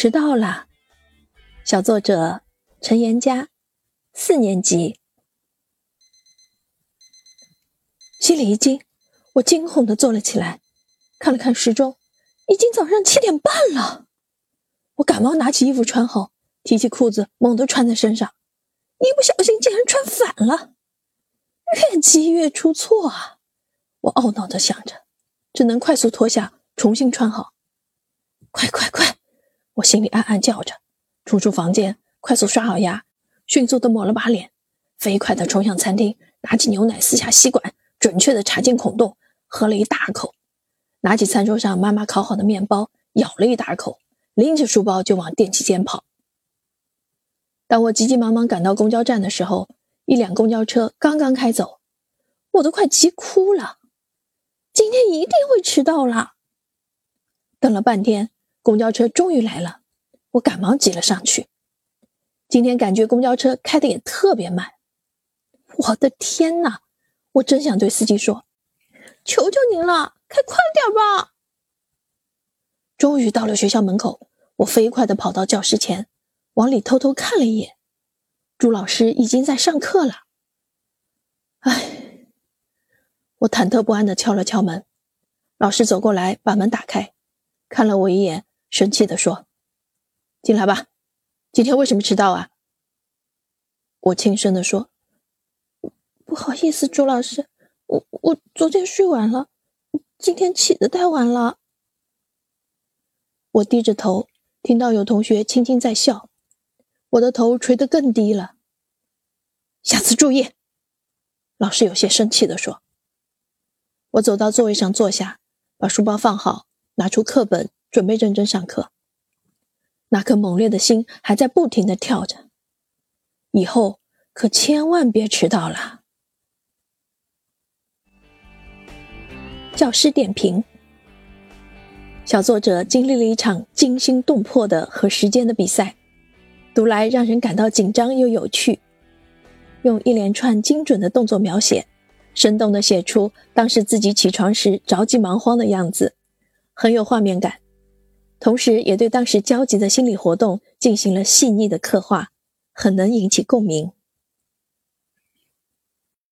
迟到了。小作者陈岩佳，四年级。心里一惊，我惊恐的坐了起来，看了看时钟，已经早上七点半了。我赶忙拿起衣服穿好，提起裤子猛地穿在身上，一不小心竟然穿反了，越急越出错啊！我懊恼的想着，只能快速脱下，重新穿好。快快快！我心里暗暗叫着，冲出房间，快速刷好牙，迅速的抹了把脸，飞快的冲向餐厅，拿起牛奶，撕下吸管，准确的插进孔洞，喝了一大口，拿起餐桌上妈妈烤好的面包，咬了一大口，拎着书包就往电梯间跑。当我急急忙忙赶到公交站的时候，一辆公交车刚刚开走，我都快急哭了。今天一定会迟到了。等了半天，公交车终于来了，我赶忙挤了上去。今天感觉公交车开的也特别慢。我的天哪！我真想对司机说：“求求您了，开快点吧！”终于到了学校门口，我飞快的跑到教室前，往里偷偷看了一眼，朱老师已经在上课了。唉。我忐忑不安地敲了敲门，老师走过来，把门打开，看了我一眼，生气地说：“进来吧，今天为什么迟到啊？”我轻声地说：“不好意思，朱老师，我我昨天睡晚了，今天起得太晚了。”我低着头，听到有同学轻轻在笑，我的头垂得更低了。下次注意，老师有些生气地说。我走到座位上坐下，把书包放好，拿出课本，准备认真上课。那颗猛烈的心还在不停的跳着。以后可千万别迟到了。教师点评：小作者经历了一场惊心动魄的和时间的比赛，读来让人感到紧张又有趣，用一连串精准的动作描写。生动的写出当时自己起床时着急忙慌的样子，很有画面感，同时也对当时焦急的心理活动进行了细腻的刻画，很能引起共鸣。